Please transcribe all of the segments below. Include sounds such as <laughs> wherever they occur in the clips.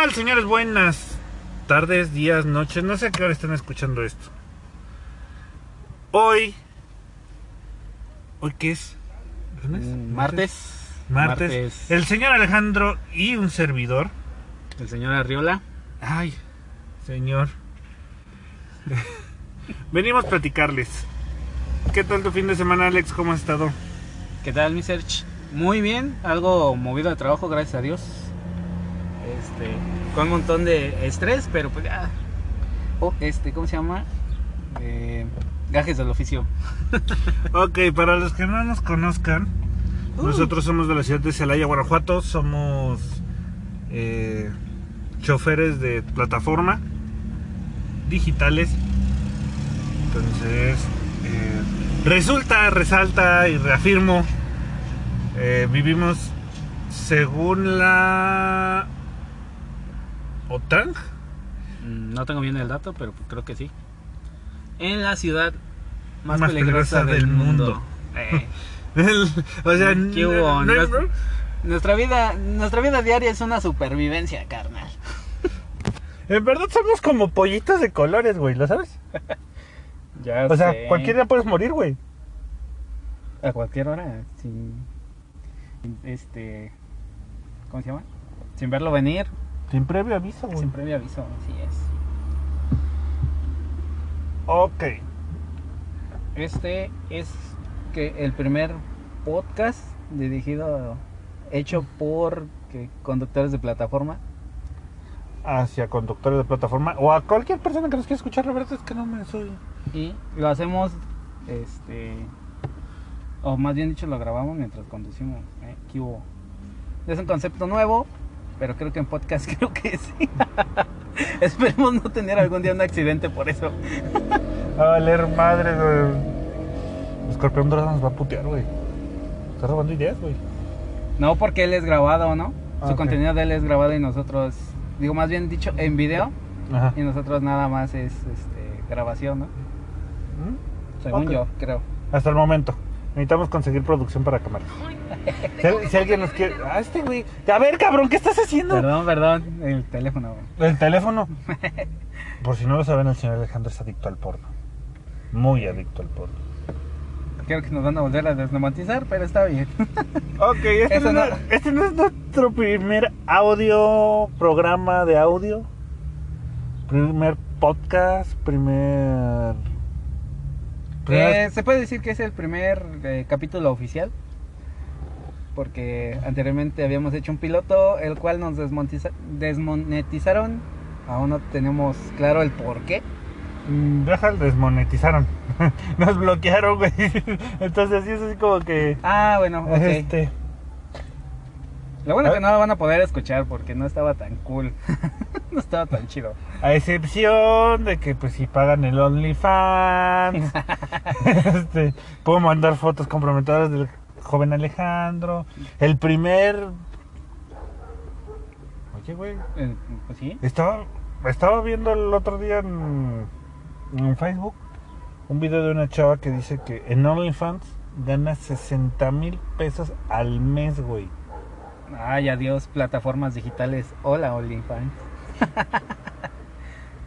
tal, señores? Buenas tardes, días, noches. No sé a qué hora están escuchando esto. Hoy. ¿Hoy qué es? ¿Lunes? Martes. Martes. El señor Alejandro y un servidor. El señor Arriola. Ay, señor. Venimos a platicarles. ¿Qué tal tu fin de semana, Alex? ¿Cómo has estado? ¿Qué tal, mi search? Muy bien, algo movido de trabajo, gracias a Dios. Este, con un montón de estrés, pero pues ya. Oh, este, ¿cómo se llama? Eh, gajes del oficio. <laughs> Ok, para los que no nos conozcan, Uh. nosotros somos de la ciudad de Celaya, Guanajuato. Somos eh, choferes de plataforma digitales. Entonces, eh, resulta, resalta y reafirmo, eh, vivimos según la OTAN. Mm, No tengo bien el dato, pero creo que sí. En la ciudad más, Más peligrosa, peligrosa del del mundo. mundo. Eh, <laughs> El- o sea, ¿Qué hubo? no- no- nuestra vida, nuestra vida diaria es una supervivencia, carnal. <laughs> en verdad somos como pollitos de colores, güey, ¿lo sabes? <laughs> Ya O sea, cualquier día puedes morir, güey. A cualquier hora, sin. Este. ¿Cómo se llama? Sin verlo venir, Sin previo aviso, güey. sin previo aviso, así es. Ok. Este es que el primer podcast dirigido, hecho por que, conductores de plataforma. Hacia conductores de plataforma o a cualquier persona que nos quiera escuchar, la verdad es que no me soy. Y lo hacemos, este. O más bien dicho, lo grabamos mientras conducimos. ¿eh? Es un concepto nuevo, pero creo que en podcast <laughs> creo que sí. <laughs> Esperemos no tener algún día un accidente por eso. A valer madre, güey. Escorpión Dorado nos va a putear, güey. Está robando ideas, güey. No porque él es grabado, ¿no? Ah, Su contenido de él es grabado y nosotros, digo más bien dicho, en video. Ajá. Y nosotros nada más es este, grabación, ¿no? ¿Mm? Según yo, creo. Hasta el momento. Necesitamos conseguir producción para cámara. Si, si alguien nos quiere. Ah, este güey. A ver, cabrón, ¿qué estás haciendo? Perdón, perdón, el teléfono. güey. El teléfono. <laughs> Por si no lo saben, el señor Alejandro es adicto al porno. Muy adicto al porno. Creo que nos van a volver a desnomatizar, pero está bien. <laughs> Ok, este, no, no- es- este no es nuestro primer audio, programa de audio. Primer podcast, primer... Eh, se puede decir que es el primer eh, capítulo oficial. Porque anteriormente habíamos hecho un piloto, el cual nos desmonetizaron. Aún no tenemos claro el por qué. Mm, Deja, desmonetizaron. <laughs> Nos bloquearon, güey. <laughs> Entonces sí es así como que... Ah, bueno, ok. Este... Lo bueno es que no lo van a poder escuchar porque no estaba tan cool. <laughs> no estaba tan chido. A excepción de que pues si pagan el OnlyFans, <laughs> este, puedo mandar fotos comprometedoras del joven Alejandro. El primer... Oye, güey, Eh, pues sí. estaba, estaba viendo el otro día en, en Facebook un video de una chava que dice que en OnlyFans gana 60 mil pesos al mes, güey. Ay, adiós, plataformas digitales. Hola, OnlyFans. <laughs>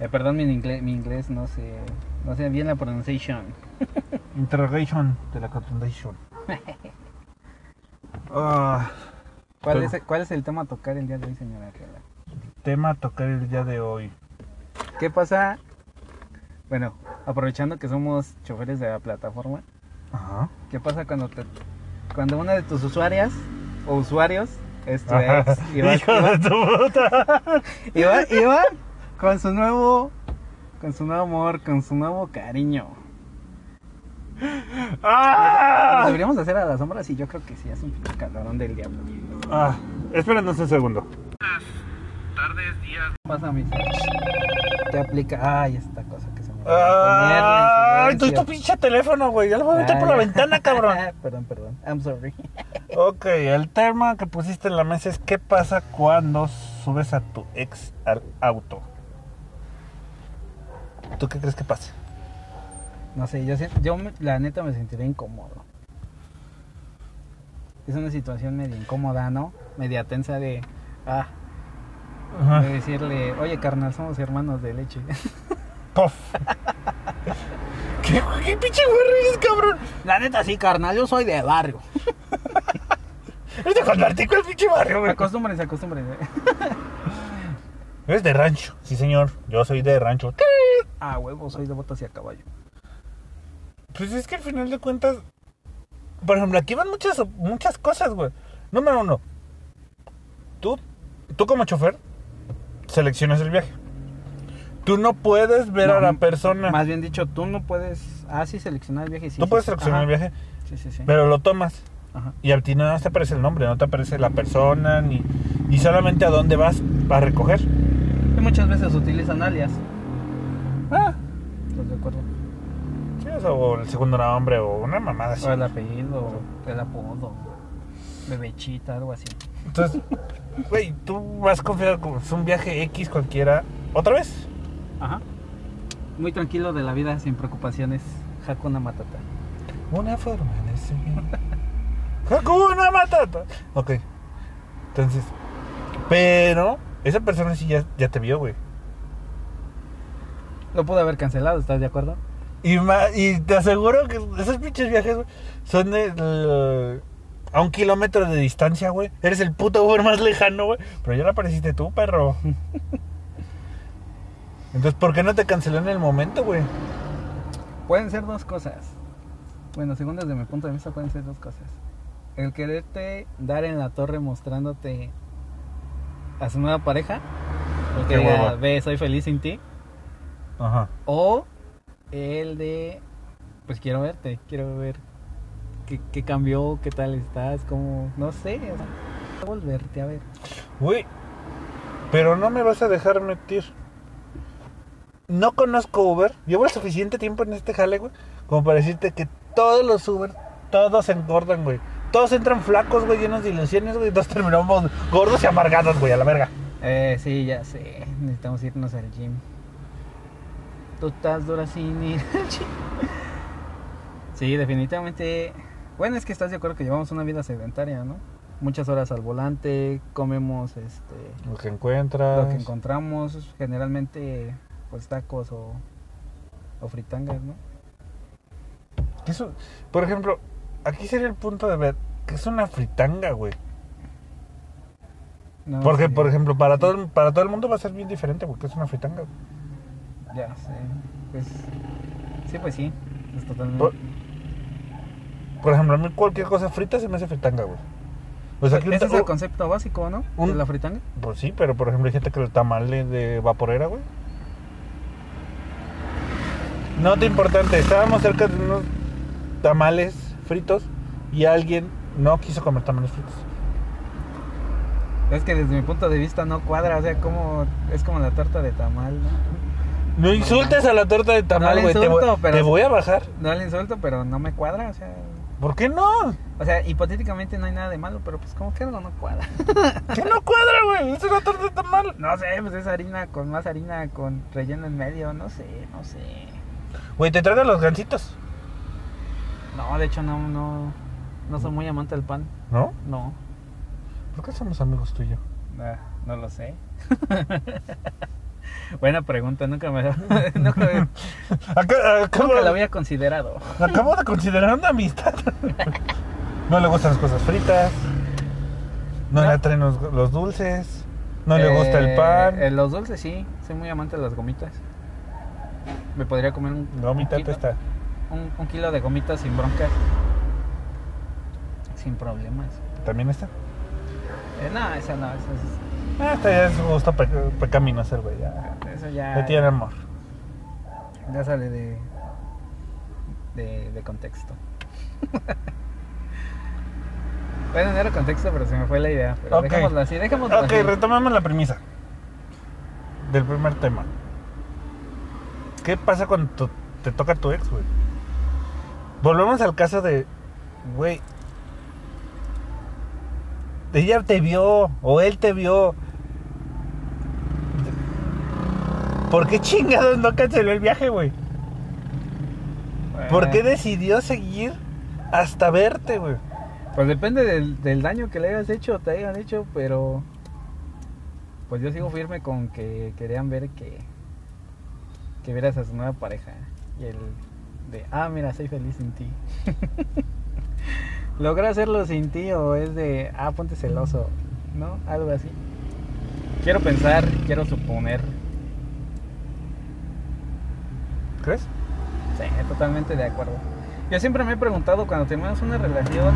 eh, perdón, mi inglés, mi inglés no sé, no sé bien la pronunciación. <laughs> Interrogation de la Constitution. <laughs> Ah, ¿Cuál, es, ¿Cuál es el tema a tocar el día de hoy, señora Arriola? tema a tocar el día de hoy. ¿Qué pasa? Bueno, aprovechando que somos choferes de la plataforma, Ajá. ¿qué pasa cuando te, cuando una de tus usuarias o usuarios es tu ex va, Hijo de tu puta. <laughs> y va con su nuevo con su nuevo amor, con su nuevo cariño? ¡Ah! Nos deberíamos hacer a las sombras y yo creo que sí, es un pinche calorón del diablo. Ah, espérenos un segundo. Pasa mi ¿Qué aplica? Ay, esta cosa que se me olvidó ¡Ay! Tu, pinche teléfono, güey. Ya lo voy a meter por la Ay. ventana, cabrón. <laughs> perdón, perdón. I'm sorry. Ok, el tema que pusiste en la mesa es qué pasa cuando subes a tu ex al auto. ¿Tú qué crees que pase? No sé, yo, la neta me sentiré incómodo. Es una situación medio incómoda, ¿no? Media tensa de... Ah, Ajá. De decirle, oye carnal, somos hermanos de leche. <laughs> Puff. <laughs> ¿Qué, qué pinche güey eres, cabrón? La neta sí, carnal, yo soy de barrio. <laughs> Eres de Juan Martín, ¿cuál pinche barrio, güey? Acostúmbrense, acostúmbrense. Eres de rancho. Sí, señor. Yo soy de rancho. Ah, huevo, soy de botas y a caballo. Pues es que al final de cuentas, por ejemplo, aquí van muchas, muchas cosas, güey. Número uno, tú, tú como chofer, seleccionas el viaje. Tú no puedes ver No, a la persona. Más bien dicho, tú no puedes. Ah, sí, seleccionar el viaje. Sí, tú sí, puedes sí. seleccionar Ajá. el viaje, Sí, sí, sí. pero lo tomas. Ajá. Y a ti nada más te aparece el nombre, no te aparece la persona, ni, ni solamente a dónde vas a recoger. Y muchas veces utilizan alias. Ah, ¿Estás de acuerdo? sí, o sea, o el segundo nombre, o una mamada así. O el apellido, el apodo, bebechita, algo así. Entonces, güey, tú vas confiado es un viaje X cualquiera. ¿Otra vez? Ajá. Muy tranquilo de la vida, sin preocupaciones. Hakuna Matata. Una forma de seguir. Hakuna Matata. Ok. Entonces, pero esa persona sí ya, ya te vio, güey. Lo pude haber cancelado, ¿estás de acuerdo? Y, y te aseguro que esos pinches viajes, güey, son de, de- a un kilómetro de distancia, güey. Eres el puto Uber más lejano, güey. Pero ya no apareciste tú, perro. <laughs> Entonces, ¿por qué no te canceló en el momento, güey? Pueden ser dos cosas. Bueno, según desde mi punto de vista, pueden ser dos cosas. El quererte dar en la torre mostrándote a su nueva pareja. Porque diga, ve, soy feliz sin ti. Ajá. O el de, pues quiero verte, quiero ver qué, qué cambió, qué tal estás, cómo, no sé, o sea, volverte a ver. Güey, pero no me vas a dejar mentir. No conozco Uber. Llevo el suficiente tiempo en este jale, güey, como para decirte que todos los Uber, todos se engordan, güey. Todos entran flacos, güey, llenos de ilusiones, güey. y Todos terminamos gordos y amargados, güey, a la verga. Eh, sí, ya sé, necesitamos irnos al gym. Tú estás dura sin ir al gym. Sí, definitivamente. Bueno, es que estás de acuerdo que llevamos una vida sedentaria, ¿no? Muchas horas al volante, comemos este Lo que encuentras. lo que encontramos, generalmente pues tacos o, o fritangas, ¿no? Eso, por ejemplo, aquí sería el punto de ver que es una fritanga, güey. No, Porque, sí, por ejemplo, para todo, para todo el mundo va a ser bien diferente, porque es una fritanga. güey. Ya sé. Pues, sí, pues sí. Es totalmente. Por, por ejemplo, a mí cualquier cosa frita se me hace fritanga, güey. O sea, Ese es el concepto básico, ¿no? un- De la fritanga. Pues sí, pero por ejemplo hay gente que el tamal de vaporera, güey. Nota importante, estábamos cerca de unos tamales fritos y alguien no quiso comer tamales fritos. Es que desde mi punto de vista no cuadra, o sea, como es como la torta de tamal, ¿no? No insultes a la torta de tamal, güey. te, voy- pero- te voy a bajar. No le insulto, pero no me cuadra, o sea, ¿Por qué no? o sea, hipotéticamente no hay nada de malo, pero pues como que algo no cuadra. <laughs> ¿Qué no cuadra, güey? Es una torta de tamal. No sé, pues es harina con más harina con relleno en medio, no sé, no sé. Güey, te traigan los gancitos, No, de hecho no no no soy muy amante del pan. ¿no? No. ¿Por qué somos amigos tú y yo? Ah, no lo sé. <laughs> Buena pregunta, nunca me, <laughs> nunca, me- <laughs> Acá- acabo, nunca lo había considerado. acabo de considerar una amistad. no le gustan las cosas fritas. No, No. le traen los, los dulces. No le gusta el Eh, pan. eh, los dulces sí, soy muy amante de las gomitas. Me podría comer un, Gomita está. Un, un kilo de gomitas sin broncas. Sin problemas. ¿También está? Eh, no, esa no, esa es- Ah, esta ya es gusto pe pecaminoso güey. Ya, eso ya, ya tiene amor. ya sale de, de, de contexto. <laughs> bueno, no era contexto, pero se me fue la idea. Pero Ok. dejémoslo así, dejémoslo Ok, así. retomamos la premisa del primer tema. ¿Qué pasa cuando te toca tu ex, güey? Volvemos al caso de, güey, ella te vio o él te vio. ¿Por qué chingados no canceló el viaje, güey? ¿Por qué Eh, decidió seguir hasta verte, güey? Pues depende del, del daño que le hayas hecho o te hayan hecho, pero pues yo sigo firme con que querían ver que que vieras a su nueva pareja y el de ah mira soy feliz sin ti <laughs> logra hacerlo sin ti o es de ah ponte celoso no algo así. Quiero pensar quiero suponer. ¿Crees? sí totalmente de acuerdo. Yo siempre me he preguntado cuando terminas una relación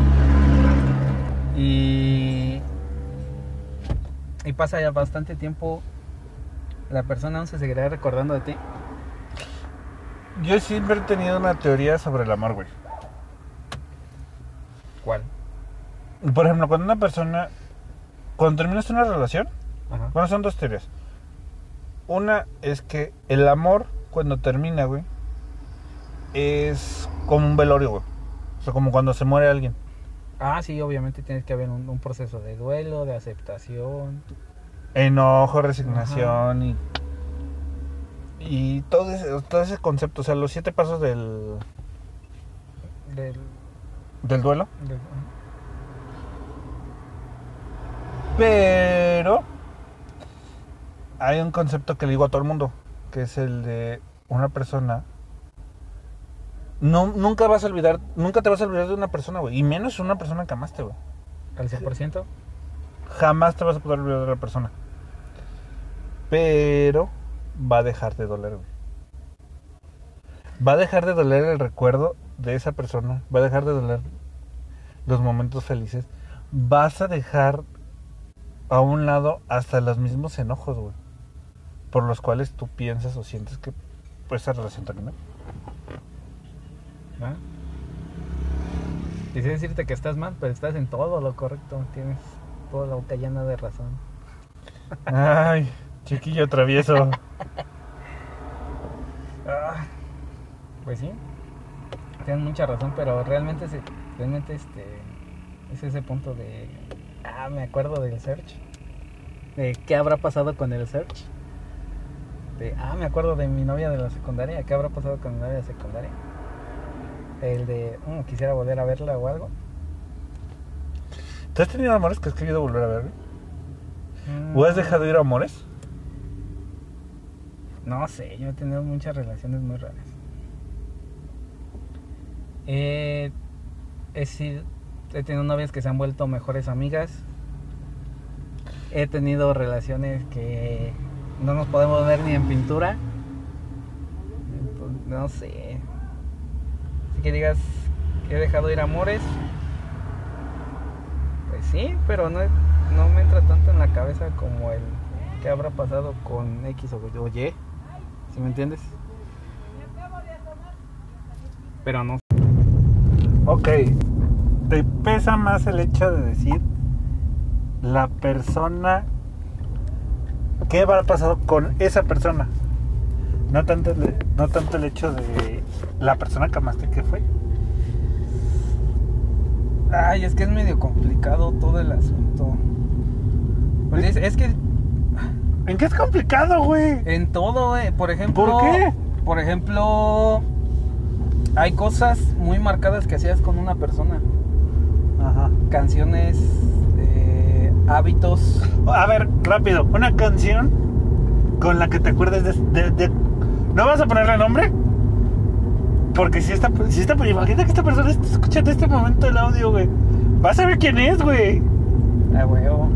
y y pasa ya bastante tiempo la persona aún se seguirá recordando de ti Yo siempre he tenido una teoría sobre el amor, güey. ¿cuál? Por ejemplo, cuando una persona. Cuando terminas una relación, Ajá. bueno, son dos teorías. Una es que el amor, cuando termina, güey, es como un velorio, güey. O sea, como cuando se muere alguien. Ah, sí, obviamente tienes que haber un, un proceso de duelo, de aceptación. Enojo, resignación y. Y todo ese, todo ese concepto, o sea, los siete pasos del, Del, del duelo. del- Pero hay un concepto que le digo a todo el mundo, que es el de una persona. No, nunca vas a olvidar, nunca te vas a olvidar de una persona, güey. Y menos una persona que amaste, güey. al 100%. Jamás te vas a poder olvidar de la persona. Pero va a dejar de doler, güey. Va a dejar de doler el recuerdo de esa persona. Va a dejar de doler los momentos felices. Vas a dejar a un lado hasta los mismos enojos, güey. Por los cuales tú piensas o sientes que pues, esa relación terminó. ¿va? Quisiera decirte que estás mal, pero estás en todo lo correcto. Tienes toda la boca llena de razón. Ay, chiquillo travieso. Ah, Pues sí, tienes mucha razón, pero realmente, se- realmente este, es ese punto de, ah, me acuerdo del search, de qué habrá pasado con el search, de, ah, me acuerdo de mi novia de la secundaria, qué habrá pasado con mi novia de secundaria, el de, "Mm, quisiera volver a verla o algo. ¿Te has tenido amores que has querido volver a ver? Mm, ¿O has dejado ir a amores? No sé, yo he tenido muchas relaciones muy raras. Eh, he, he tenido novias que se han vuelto mejores amigas. He tenido relaciones que no nos podemos ver ni en pintura. No sé. Si que digas que he dejado ir amores. Pues sí, pero no, no me entra tanto en la cabeza como el que habrá pasado con X o Y. ¿Sí me entiendes? Pero no. Ok, ¿te pesa más el hecho de decir la persona qué habrá pasado con esa persona? No tanto, el, no tanto el hecho de la persona que amaste que fue. Ay, es que es medio complicado todo el asunto. Pues es, es que ¿En qué es complicado, güey? en todo, eh, por ejemplo. ¿Por qué? Por ejemplo, hay cosas muy marcadas que hacías con una persona. Ajá. Canciones, eh, hábitos. A ver, rápido, una canción con la que te acuerdes de, de- de- ¿No vas a ponerle nombre? Porque si esta, si esta, imagina que esta persona está escuchando este momento el audio, güey. Vas a ver quién es, güey. Ah, huevo.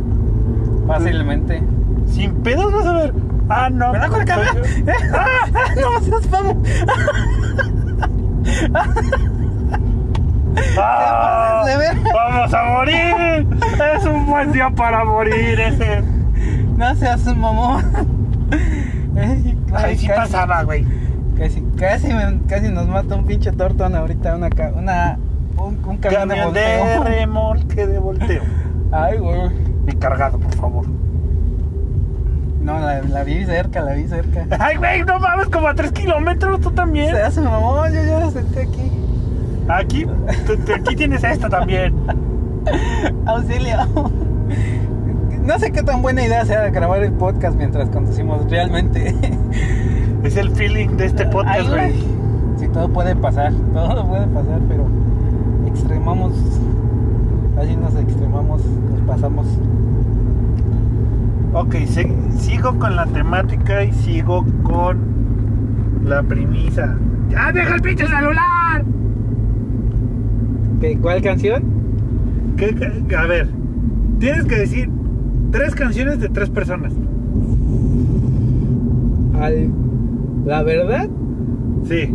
Fácilmente. Sin pedos vas a ver. Ah, no. ¿Verdad, con el Soy cabello? yo. <laughs> no seas famo. <laughs> ¡Ah! ¡Vamos a morir! Es un buen día para morir ese. No seas un mamón. Ay, sí casi- pasaba, güey. Casi, casi, casi nos mata un pinche tortón ahorita, una, una un, un camión de Camión de remolque de volteo. Ay, güey. Y cargado, por favor. No, la, la vi cerca, la vi cerca. <laughs> Ay, güey, no mames, como a 3 kilómetros, tú también. Se hace mamón, yo ya la senté aquí. Aquí, aquí tienes esta también. <laughs> Auxilio. No sé qué tan buena idea sea grabar el podcast mientras conducimos realmente. <laughs> Es el feeling de este podcast, güey. Sí, todo puede pasar, todo puede pasar, pero extremamos, así nos extremamos, nos pasamos. Ok, sigo con la temática y sigo con la premisa. ¡Ya deja el pinche celular! ¿Qué- ¿Cuál canción? ¿Qué- qué- a ver, tienes que decir tres canciones de tres personas. Al- La verdad, Sí.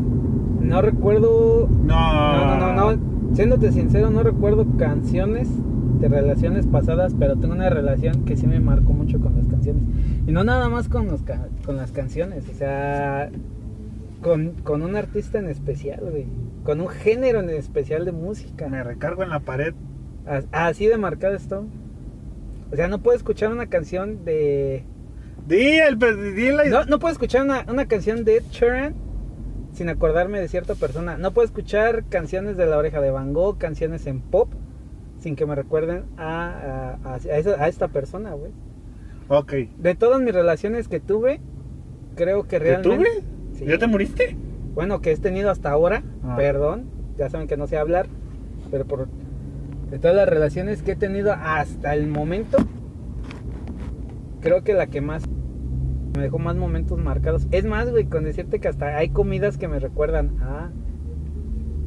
no recuerdo. No. No, no, no, no. Siéndote sincero, no recuerdo canciones de relaciones pasadas, pero tengo una relación que sí me marcó mucho con las canciones. Y no nada más con, los ca- con las canciones, o sea, con, con un artista en especial, güey. Con un género en especial de música. Me recargo en la pared. As- Así de marcado esto. O sea, no puedo escuchar una canción de... Di el di la- No, no puedo escuchar una, una canción de Ed Sheeran sin acordarme de cierta persona. No puedo escuchar canciones de La Oreja de Van Gogh, canciones en pop, sin que me recuerden a, a, esa- a esta persona, güey. Ok. De todas mis relaciones que tuve, creo que ¿Te realmente... tuve? Sí. ¿Ya te moriste? Bueno, que he tenido hasta ahora, Ah. perdón, ya saben que no sé hablar, pero por de todas las relaciones que he tenido hasta el momento, creo que la que más me dejó más momentos marcados. Es más, güey, con decirte que hasta hay comidas que me recuerdan a,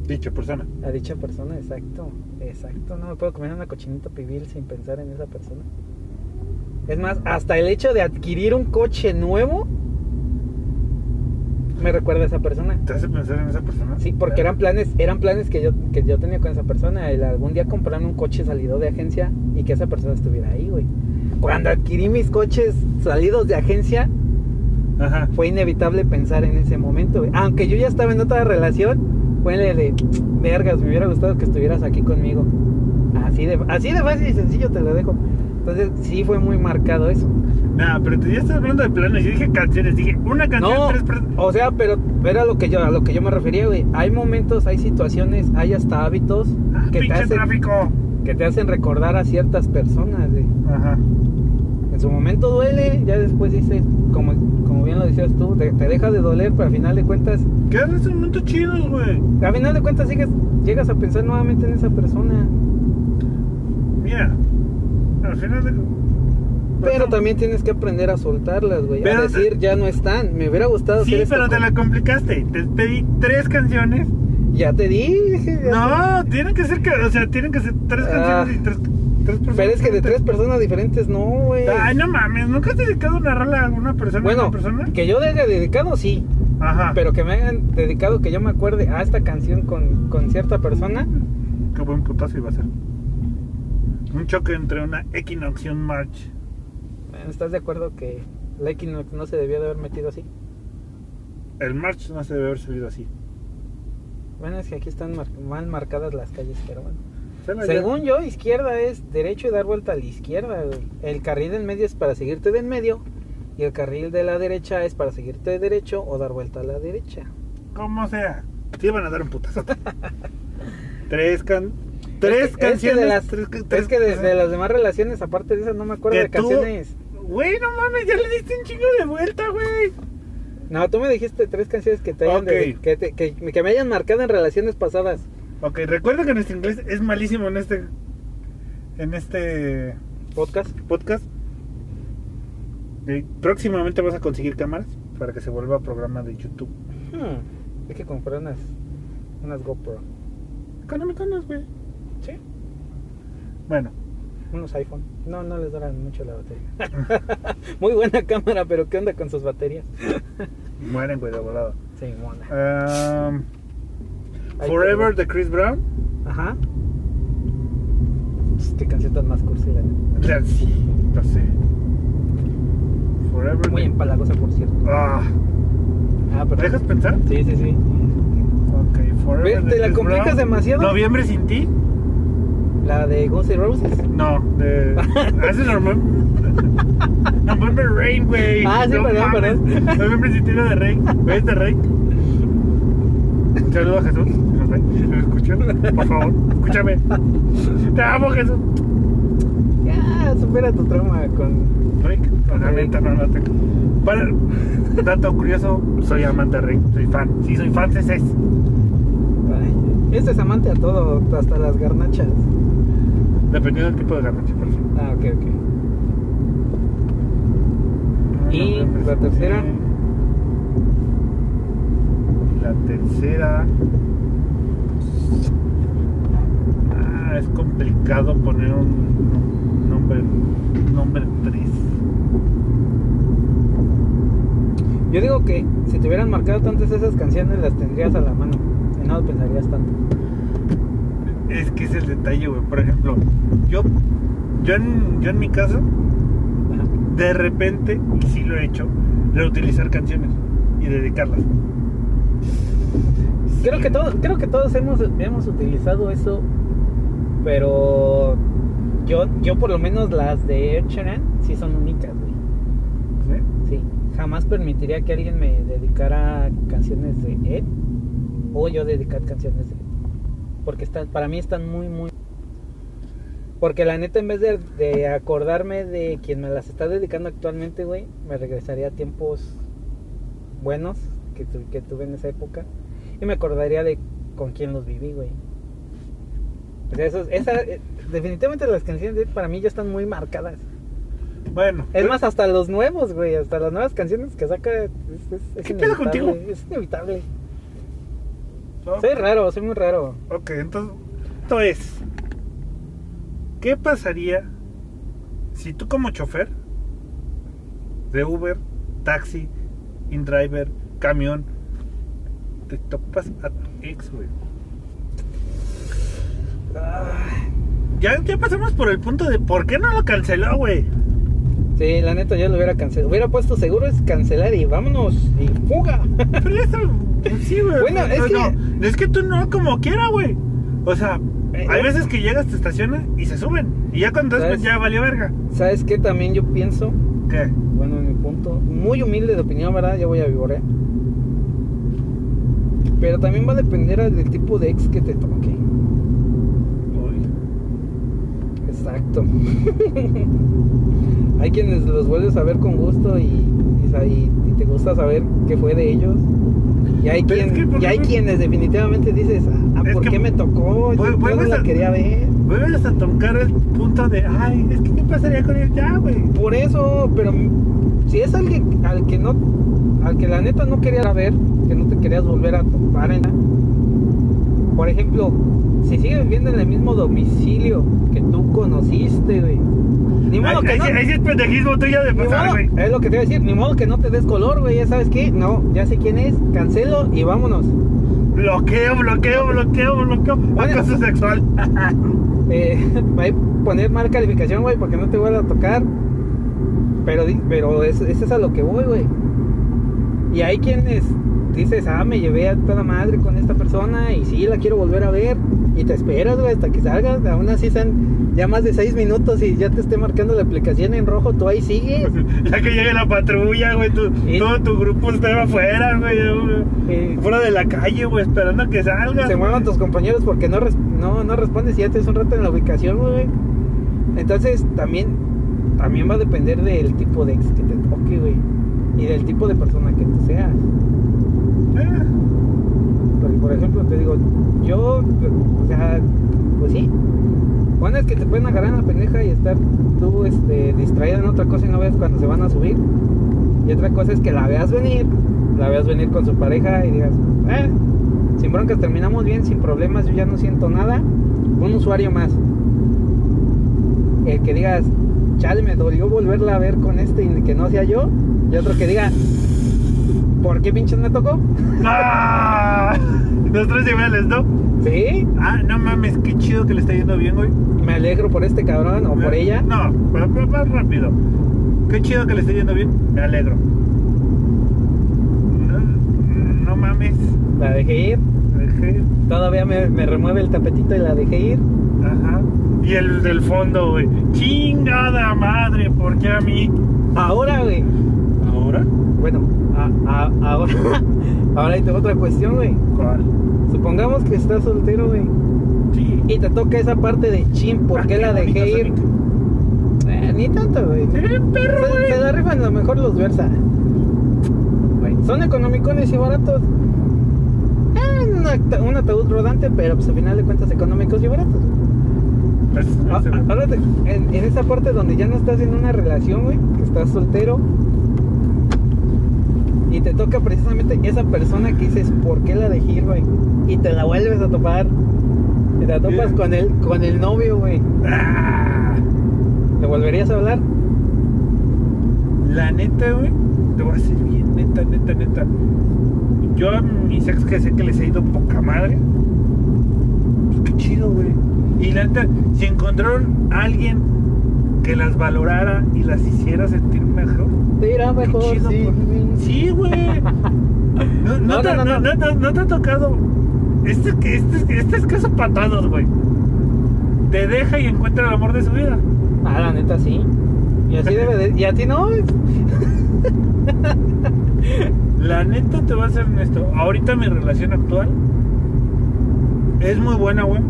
Dicho persona. a dicha persona, exacto, exacto. No me puedo comer una cochinita pibil sin pensar en esa persona. Es más, hasta el hecho de adquirir un coche nuevo me recuerda a esa persona. ¿Te hace pensar en esa persona? Sí, porque eran planes, eran planes que yo, que yo tenía con esa persona, el algún día comprarme un coche salido de agencia y que esa persona estuviera ahí, güey. Cuando adquirí mis coches salidos de agencia, Ajá. fue inevitable pensar en ese momento, güey. Aunque yo ya estaba en otra relación, el de, vergas, me hubiera gustado que estuvieras aquí conmigo. Así de, así de fácil y sencillo te lo dejo. Entonces, sí fue muy marcado eso. Nah, pero tú ya estás hablando de planes. Yo dije canciones. Dije una canción, No, tres personas. o sea, pero era lo que yo, a lo que yo me refería, güey. Hay momentos, hay situaciones, hay hasta hábitos Ah, que te hacen, tráfico. que te hacen recordar a ciertas personas, güey. Ajá. En su momento duele, ya después dices, como bien lo decías tú, te, te deja de doler, pero al final de cuentas, Quedan esos momentos chidos, güey. al final de cuentas sigues, llegas a pensar nuevamente en esa persona. Mira, al final de... Pero también tienes que aprender a soltarlas, güey. A te- decir, ya no están. Me hubiera gustado Sí, hacer esto pero te con- la complicaste. Te pedí tres canciones. Ya te dije. ya No, tienen que ser, que- o sea, tienen que ser tres Ah. canciones y tres, tres personas. Pero es que de tres personas diferentes no, güey. Ay, no mames, ¿nunca has dedicado una rola a una persona? a Bueno, una persona? que yo haya dedicado, sí. Ajá. Pero que me hayan dedicado, que yo me acuerde a esta canción con, con cierta persona. Qué buen putazo iba a ser. Un choque entre una Equinox y un March. ¿Estás de acuerdo que la Equinox no se debió de haber metido así? El March no se debe haber subido así. Bueno, es que aquí están mar- mal marcadas las calles, pero bueno. Según yo, izquierda es derecho y dar vuelta a la izquierda. güey. El carril del medio es para seguirte del medio. Y el carril de la derecha es para seguirte de derecho o dar vuelta a la derecha. Como sea. Te iban a dar un putazo. <laughs> tres can... Tres Es que- es que canciones. de las, tres, es que de, de las demás relaciones, aparte de esas, no me acuerdo de tú- canciones. Güey, no mames, ya le diste un chingo de vuelta, güey. No, tú me dijiste tres canciones que te hayan de- que, te- que- que me hayan marcado en relaciones pasadas. Ok, recuerda que nuestro inglés es malísimo en este. En este Podcast. podcast. Próximamente vas a conseguir cámaras para que se vuelva programa de YouTube. Hmm, Hay que comprar unas, unas GoPro. Económicas, güey. Sí. Bueno, Unos iPhone. No, no les duran mucho la batería. <laughs> Muy buena cámara, pero ¿qué onda con sus baterías? <laughs> mueren, güey, de volado. Sí, mona. Um, Ahí Forever de Chris Brown. Ajá. Qué canción tan más cursi, la Sí, lo sé. Forever. Muy empalagosa, por cierto. Ah, Ah, pero... ¿Dejas pensar? Sí, sí, sí. Ok, Forever. Te la complicas Brown. demasiado. Noviembre sin ti. La de Guns N' Roses. No, de. <laughs> Hace normal. November Rain, güey. Ah, sí, No perdón, perdón. November era de Rain. ¿Ves de Rain? Saludos a Jesús. ¿Me escuchan? Por favor, escúchame. Te amo, Jesús. Ya, supera tu trauma con... Rick, realmente no la tengo. Para, dato curioso, soy amante de Rick, soy fan. Sí, soy fan, ese es. Ay, este es amante a todo, hasta las garnachas. Dependiendo del tipo de garnacha, por ejemplo. Ah, ok, ok. la tercera. La tercera. Ah, es complicado poner un nombre, nombre actriz. Yo digo que si te hubieran marcado tantas esas canciones, las tendrías a la mano. Y no pensarías tanto. Es que es el detalle, güey. Por ejemplo, yo, yo, en, yo en mi casa, de repente, y sí lo he hecho, reutilizar canciones y dedicarlas. Creo que todos, creo que todos hemos, hemos utilizado eso, pero yo, yo por lo menos las de Ed Sheeran sí son únicas, güey. ¿Sí? Sí, jamás permitiría que alguien me dedicara canciones de Ed o yo dedicar canciones de Ed. Porque están, para mí están muy, muy... Porque la neta, en vez de, de acordarme de quien me las está dedicando actualmente, güey, me regresaría a tiempos buenos que, tu- que tuve en esa época. Y me acordaría de con quién los viví, güey. O sea, esos- esa, eh, definitivamente las canciones de para mí ya están muy marcadas. Bueno. Es más, hasta los nuevos, güey, hasta las nuevas canciones que saca es, es, es ¿Qué pedo contigo? Es inevitable. Soy raro, soy muy raro. Ok, entonces, esto es. ¿Qué pasaría si tú como chofer de Uber, taxi, InDriver, camión, te topas a tu ex, güey? Ya, ya pasamos por el punto de por qué no lo canceló, güey. Sí, la neta, yo lo hubiera cancelado. Hubiera puesto seguro es cancelar y vámonos y fuga. <laughs> Pero ya está, pues sí, güey. Bueno, es No, que- no, es que tú no como quiera, güey. O sea, Eh, hay eh. veces que llegas, te estacionas y se suben. Y ya cuando después ya valió verga. ¿Sabes qué? También yo pienso, ¿Qué? bueno, en mi punto, muy humilde de opinión, ¿verdad? Ya voy a vivorear. Pero también va a depender del tipo de ex que te toque. Uy. Exacto. <laughs> Hay quienes los vuelves a ver con gusto y, te gusta saber qué fue de ellos. Y hay, es quien- que, ¿por y hay me- quienes definitivamente dices, ah, Es ¿por qué me tocó? Yo, no la a- quería ver. Vuelves a tocar el punto de, ay, es que ¿qué pasaría con él ya, güey? Por eso, pero si es alguien al que no, al que la neta no querías ver, que no te querías volver a topar en por ejemplo, si sigues viviendo en el mismo domicilio que tú conociste, güey. Ni modo que ahí no, sí es pendejismo tuyo de pasar, güey. es lo que te iba a decir, ni modo que no te des color, güey, ya sabes qué, no, ya sé quién es, cancelo y vámonos. Bloqueo, bloqueo, bloqueo, bloqueo. Bueno. Acoso sexual. <laughs> Eh, va a poner mal calificación, güey, porque no te voy a tocar. Pero, pero eso, eso es a lo que voy, güey. Y hay quienes dices, ah, me llevé a toda madre con esta persona y sí, la quiero volver a ver. Y te esperas, güey, hasta que salgas. Aún así son ya más de seis minutos y ya te esté marcando la aplicación en rojo, tú ahí sigues. <laughs> ya que llegue la patrulla, güey, tu, Y- todo tu grupo está afuera, güey. Fuera de la calle, güey, esperando a que salgas. se muevan tus compañeros porque no, res- no, no respondes y ya te un rato en la ubicación, güey. Entonces también, también va a depender del tipo de ex que te toque, güey. Y del tipo de persona que tú seas. Eh, Porque, por ejemplo, te digo, yo, o sea, pues sí. Una es que te pueden agarrar en la pendeja y estar tú este, distraído en otra cosa y no veas cuando se van a subir. Y otra cosa es que la veas venir, la veas venir con su pareja y digas, eh, sin broncas terminamos bien, sin problemas, yo ya no siento nada. Un usuario más. El que digas, chale, me dolió volverla a ver con este y que no sea yo. Y otro que diga, ¿por qué pinches me tocó? ¡Ah! Los tres niveles, ¿no? Sí, Ah, no mames, qué chido que le está yendo bien, güey. me alegro por este cabrón o por ella. No, más rápido. Qué chido que le esté yendo bien, me alegro. No, no mames. La dejé ir. Dejé- Todavía me, me remueve el tapetito y la dejé ir. Ajá. Y el del fondo, güey. Chingada madre, ¿por qué a mí? Ahora, güey. ¿Ahora? Bueno, a- a- ahora, <laughs> ahora hay otra cuestión, güey. ¿Cuál? Supongamos que estás soltero, güey. Sí. Y te toca esa parte de chin, ¿por Ah, qué la dejé ir? Eh, ni tanto, güey. Perro, Se, güey. se la rifan a lo mejor los Versa. Güey, Son económicos y baratos. Eh, un, ata- un ataúd rodante, pero pues al final de cuentas económicos y baratos. Pues, Ah, ah, ahora te- en, en esa parte donde ya no estás en una relación, güey, que estás soltero, y te toca precisamente esa persona que dices, ¿por qué la dejé güey? Y te la vuelves a topar. Y te la topas Bien. con el, con el novio, güey. Ah, ¿Le volverías a hablar? la neta, güey, te voy a decir bien, neta, neta, neta. Yo a mis ex que sé que les he ido poca madre, pues qué chido, güey. Y la neta, si encontraron a alguien que las valorara y las hiciera sentir mejor, Te irá mejor, chido. sí. por. Sí, güey. No, te, no, no, no- no- no te ha tocado. Este, que- este, este es caso para todos, güey. Te deja y encuentra el amor de su vida. Ah, la neta, sí. Y así debe de... Y a ti no. La neta te voy a ser honesto. Ahorita mi relación actual es muy buena, güey.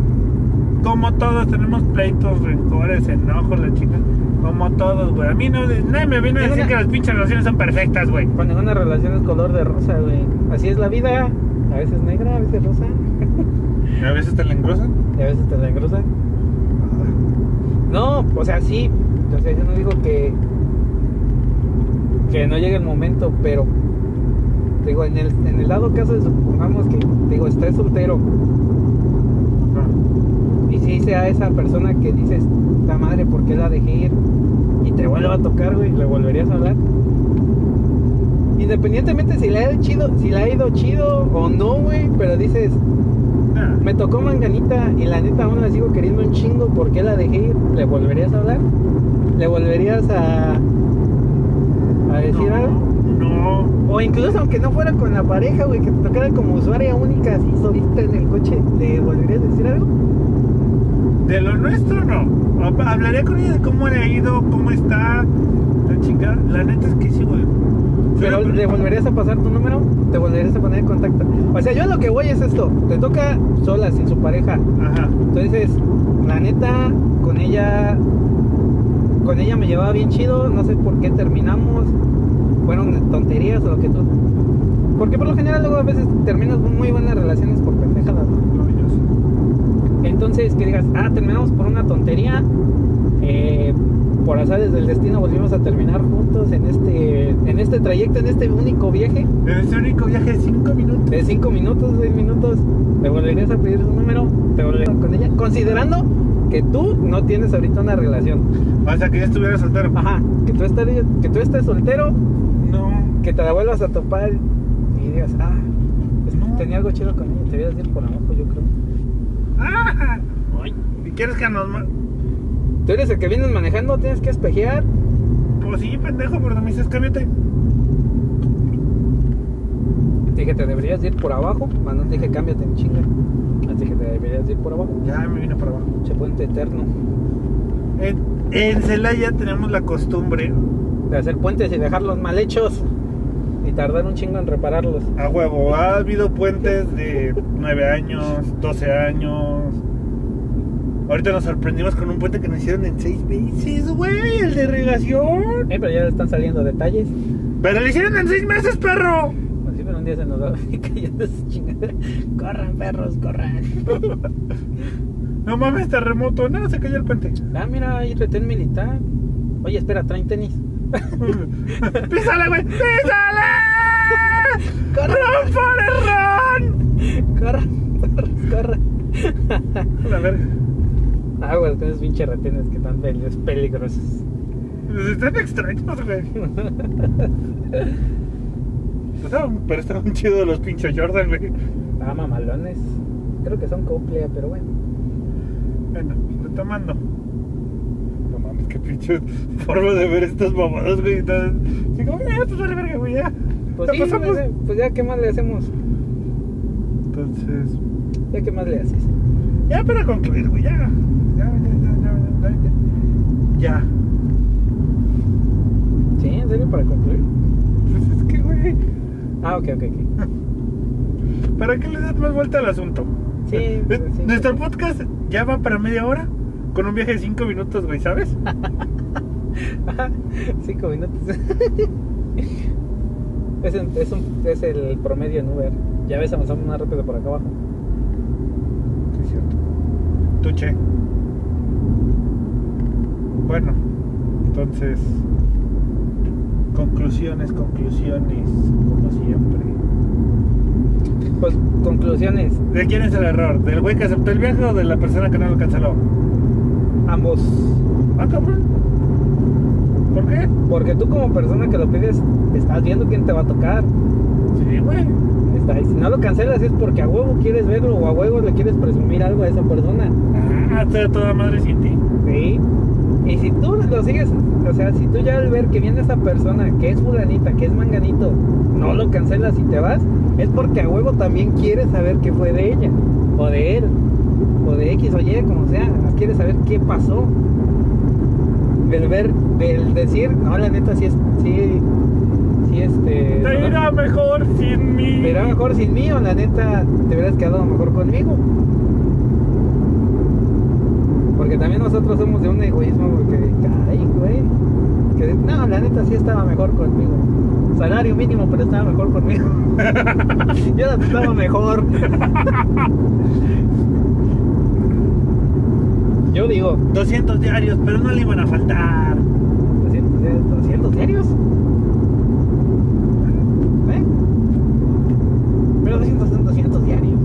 Como todos tenemos pleitos, rencores, enojos, la chica. Como todos, güey. A mí no, nadie me viene a decir que las pinches relaciones son perfectas, güey. Cuando una relación es color de rosa, güey. Así es la vida. A veces negra, a veces rosa. <laughs> A veces te la engrosan. Y a veces te la engrosa. No, o sea, sí. O sea, yo no digo que. Que no llegue el momento, pero. Digo, en el, en el dado caso de supongamos que, digo, estés soltero y si sea esa persona que dices, la madre, ¿por qué la dejé ir? Y te vuelva a tocar, güey, ¿le volverías a hablar? Independientemente si le ha ido chido, si le ha ido chido o no, güey, pero dices, Nah. me tocó manganita y la neta aún la sigo queriendo un chingo, ¿por qué la dejé ir? ¿Le volverías a hablar? ¿Le volverías a, a decir no, algo? No. O incluso aunque no fuera con la pareja, güey, que te tocara como usuaria única, así solita en el coche, ¿le volverías a decir algo? De lo nuestro, no. Hab- Hablaría con ella de cómo le ha ido, cómo está. La chica, la neta es que sí, güey. Pero le volverías a pasar tu número, te volverías a poner en contacto. O sea, yo lo que voy es esto, te toca sola, sin su pareja. Ajá. Entonces, la neta, con ella, con ella me llevaba bien chido, no sé por qué terminamos, fueron tonterías o lo que tú. Porque por lo general luego a veces terminas muy buenas relaciones por pendejadas, ¿no? Entonces, que digas, ah, terminamos por una tontería, eh, por azares del destino volvimos a terminar juntos en este, en este trayecto, en este único viaje En este único viaje de 5 minutos. de 5 minutos, 6 minutos, ¿te volverías a pedir su número? ¿Te volverías con ella? Considerando que tú no tienes ahorita una relación. O sea, que ya estuviera soltero. Ajá, que tú estés, que tú estés soltero, No. que te la vuelvas a topar y digas, ah, No. tenía algo chido con ella, te voy a decir por creo. ¡Ah! ¿Y quieres que nos.? Tú eres el que vienes manejando, tienes que espejear. Pues sí, pendejo, pero me dices cámbiate. Te dije, te deberías ir por abajo, no te dije, cámbiate en chinga. Te dije, te deberías ir por abajo. Ya me vine para abajo. Che puente eterno. En, en Celaya tenemos la costumbre, De hacer puentes y dejarlos mal hechos. Y tardar un chingo en repararlos. a huevo, ha habido puentes de 9 años, 12 años. Ahorita nos sorprendimos con un puente que nos hicieron en 6 meses, güey, el de irrigación. Eh, pero ya están saliendo detalles. Pero lo hicieron en 6 meses, perro. Pues sí, pero un día se nos va cayendo <laughs> esa chingada. Corran, perros, corran. <laughs> No mames, terremoto, no, se cayó el puente. Ah, mira, hay retén militar. Oye, espera, traen tenis. <laughs> ¡Písale, güey! ¡Písale! ¡Corran! ¡Run, Forrest! Corran, perros, corran. A ver, Aguas con esos pinches retenes que están peligrosos. peligrosos. están extraños, güey. <laughs> Estaban- Pero estaban chidos los pinches Jordan, güey. Ah, mamalones. Creo que son copia, pero bueno. Bueno, retomando. No mames, qué pinche forma de ver estas mamadas, güey. Como, eh, pues vale verga, güey, ya. Pues Ya sí, pasamos. pues, pues ya, ¿qué más le hacemos? Entonces, Ya, ¿qué más le haces? ya para concluir, güey, ya. Ya, ya, ya, ya, ya, ya. Ya. ¿Sí? ¿En serio? ¿Para concluir? Pues es que, güey, Ah, ok, ok, ok. <laughs> ¿para qué le das más vuelta al asunto? Sí, Eh, pues, sí. Nuestro podcast ya va para media hora con un viaje de 5 minutos, güey, ¿sabes? <laughs> Cinco minutos. <laughs> es, un- es, un- es el promedio en Uber. Ya ves, avanzamos más rápido por acá abajo. Sí, es cierto. Tuche. Bueno, entonces, Conclusiones, conclusiones, como siempre. Pues conclusiones, ¿De quién es el error? ¿Del güey que aceptó el viaje o de la persona que no lo canceló? ambos. Ah, cabrón. ¿Por qué? Porque tú como persona que lo pides, estás viendo quién te va a tocar. Sí, güey. Está- y si no lo cancelas es porque a huevo quieres verlo o a huevo le quieres presumir algo a esa persona. Ah, estoy a toda madre sin ti. Sí. Y si tú lo sigues, o sea, si tú ya al ver que viene esa persona, que es fulanita, que es manganito, no lo cancelas y te vas, es porque a huevo también quieres saber qué fue de ella, o de él, o de X o Y, como sea, quieres saber qué pasó. Del ver, del decir, no, la neta sí es, sí, sí este... Te irá mejor sin mí. Te irá mejor sin mí o la neta te hubieras quedado mejor conmigo. Porque también nosotros somos de un egoísmo porque, ay, güey. Que no, la neta sí estaba mejor conmigo. Salario mínimo, pero estaba mejor conmigo. <laughs> Yo la estaba mejor. <laughs> Yo digo, 200 diarios, pero no le iban a faltar. 200, diarios- 200 diarios. ¿Eh? Pero 200 son 200 diarios.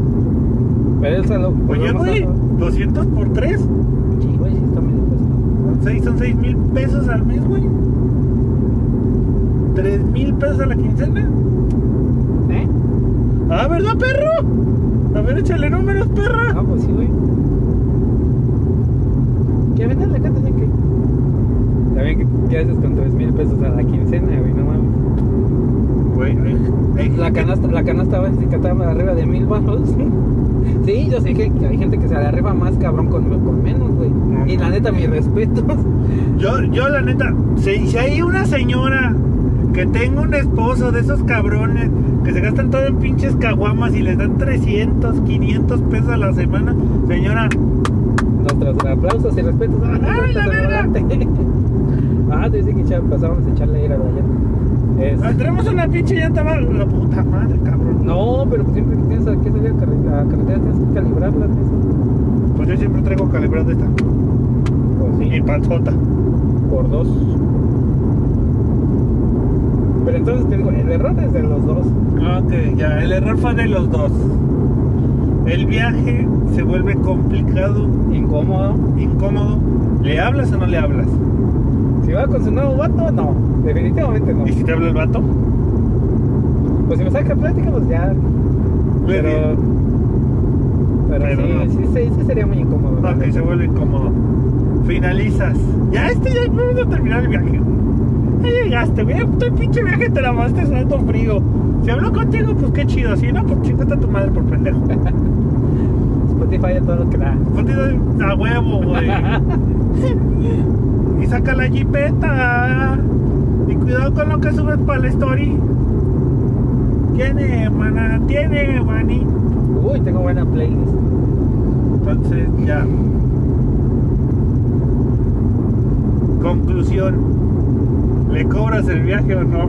Pero él se lo. Oye, güey, 200 por 3. Sí, güey, sí está medio pesado. Son 6, son 6 mil pesos al mes, güey. 3 mil pesos a la quincena. ¿Eh? Ah, ¿verdad, perro? A ver, échale números, perra. Ah, pues sí, güey. ¿Qué vendes la canta que? También, ¿qué, ¿qué haces con 3 mil pesos a la quincena, güey? No mames. Güey, La canasta, la canasta básica estaba arriba de mil baros. <laughs> Sí, yo sé que hay gente que se le arriba más cabrón con, con menos, güey. No, Y la neta, mis respetos. <laughs> Yo, yo la neta, si, si hay una señora que tenga un esposo de esos cabrones que se gastan todo en pinches caguamas y les dan 300, 500 pesos a la semana, señora, Nuestros aplausos y respetos. Ah, no, ¡Ay, la. <laughs> Ah, te dice que ya pasábamos a echarle aire a la llanta. Es- ah, tenemos una pinche llanta mal, la puta madre, cabrón. No, pero pues siempre que tienes que salir a, carre- a carretera tienes que calibrarla. Eso. Pues yo siempre traigo calibrado esta. Pues Y sí, panzota. por dos. Pero entonces te digo, el error es de los dos. Ok, ya, el error fue de los dos. El viaje se vuelve complicado, Incómodo. incómodo. ¿Le hablas o no le hablas? Si va con su nuevo vato, no. Definitivamente no. ¿Y si te habla el vato? Pues si me saca plática, pues ya. Muy Pero. bien. Pero, Pero sí, no. sí, sí, sí sería muy incómodo. Ok, se vuelve incómodo. Finalizas. Ya, este ya vamos a terminar el viaje. Ya llegaste, güey. Tu pinche viaje te la vas sudando frío. Si habló contigo, pues qué chido. Si no, pues chingate a tu madre por pendejo. <laughs> Spotify es todo lo que da. Ponte a huevo, güey. <laughs> y saca la jipeta. Y cuidado con lo que subes para la story. Tiene, mana, tiene, mani. Uy, tengo buena playlist. Entonces, ya. Conclusión. ¿Le cobras el viaje o no?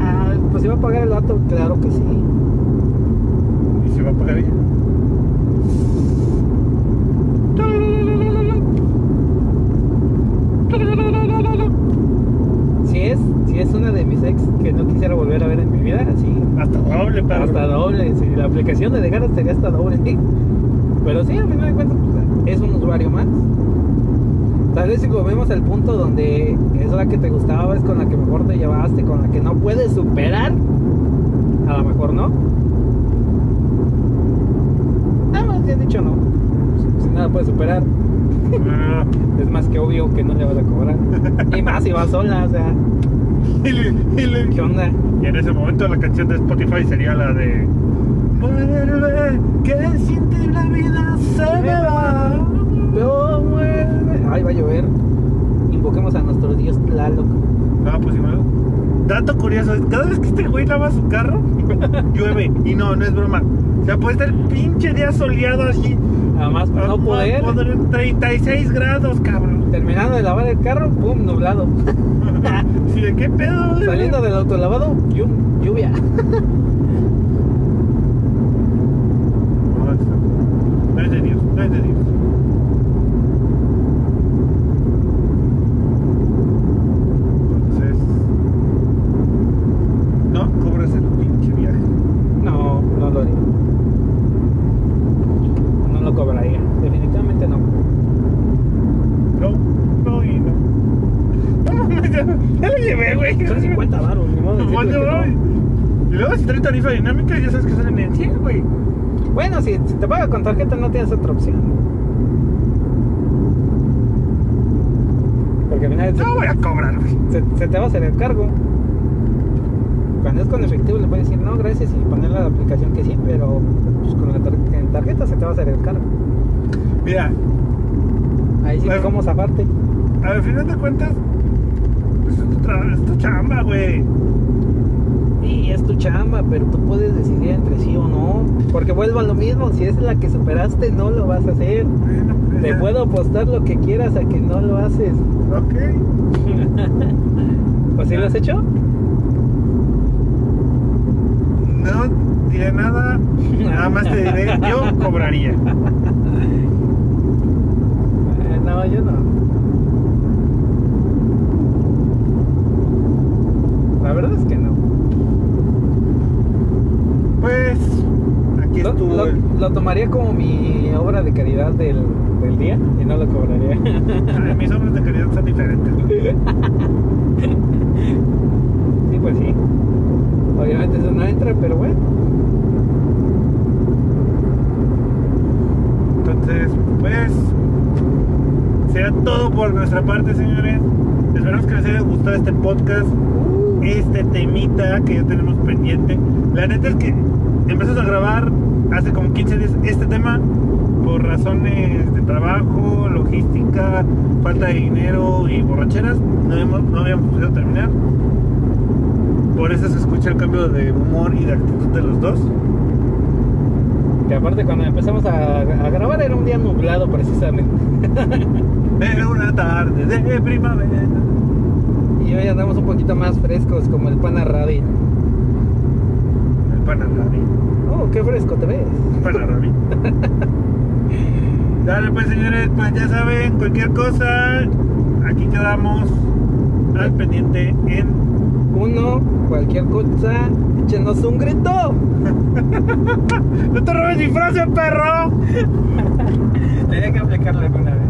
Ah, pues si va a pagar el vato, claro que sí. ¿Y se va a pagar ella? Si es, si es una de mis ex que no quisiera volver a ver en mi vida, sí. Hasta doble. Hasta doble, si la aplicación de dejar sería hasta doble. <laughs> Pero sí, al final de cuentas, pues, es un usuario más. Tal vez si vemos el punto donde es la que te gustaba, es con la que mejor te llevaste, con la que no puedes superar, a lo mejor no. Ya he dicho no. Si nada puedes superar, Ah, es más que obvio que no le vas a cobrar. Y más si vas sola, o sea, y, le- y le- ¿qué onda? y en ese momento la canción de Spotify sería la de. Vuelve, que sin ti la vida se me va. No, vuelve. Ay, va a llover. Invoquemos a nuestro dios Tlaloc. Ah, pues igual. Dato curioso, cada vez que este güey lava su carro, llueve. Y no, no es broma. Se ha puesto el pinche día soleado así. Además, para no poder. poder, 36 grados, cabrón. Terminando de lavar el carro, pum, nublado. <laughs> Sí, ¿de qué pedo? Saliendo del autolavado, lluvia. No es de Dios, no es de Dios. Ya lo llevé, güey. Son 50 baros, ni modo de Nomás decirle yo que voy. no. Y luego si trae tarifa sabes que salen en 100, güey. Bueno, si, si te paga con tarjeta no tienes otra opción. Porque al final se, No voy a cobrar, güey. se- se te va a hacer el cargo. Cuando es con efectivo le puedes decir no, gracias y ponerle la aplicación que sí, pero pues, con la tar- tarjeta se te va a hacer el cargo. Mira, Ahí sí. ¿cómo zafarte? al final de cuentas, pues es tu, tra- es tu chamba, güey. Y es tu chamba, pero tú puedes decidir entre sí o no. Porque vuelvo a lo mismo, si es la que superaste, no lo vas a hacer. Bueno, pues Te ya. puedo apostar lo que quieras a que no lo haces. Ok. <laughs> ¿O si lo has hecho? No diré nada. Nada más te diré, yo cobraría. Eh, no, yo no. La verdad es que no. Pues, aquí Lo, estuvo. lo- el- lo tomaría como mi obra de caridad del, del día y no lo cobraría. Ay, mis obras de caridad son diferentes. sí, pues sí. Obviamente eso no entra, pero bueno. Entonces, pues, todo por nuestra parte, señores. Esperamos que les haya gustado este podcast, este temita que ya tenemos pendiente. La neta es que empezamos a grabar hace como 15 días este tema por razones de trabajo, logística, falta de dinero y borracheras. No, hemos- no habíamos podido terminar. Por eso se escucha el cambio de humor y de actitud de los dos. Que aparte cuando empezamos a grabar era un día nublado precisamente. <laughs> De una tarde de primavera. Y hoy andamos un poquito más frescos como el pana Rabi. El panarrabi. Oh, qué fresco te ves. Panarrabi. <laughs> Dale pues señores, pues ya saben, cualquier cosa, aquí quedamos al pendiente en... Uno, cualquier cosa, échenos un grito. <laughs> ¡No te robes mi frase, perro! <laughs> Tenía que aplicarle alguna vez.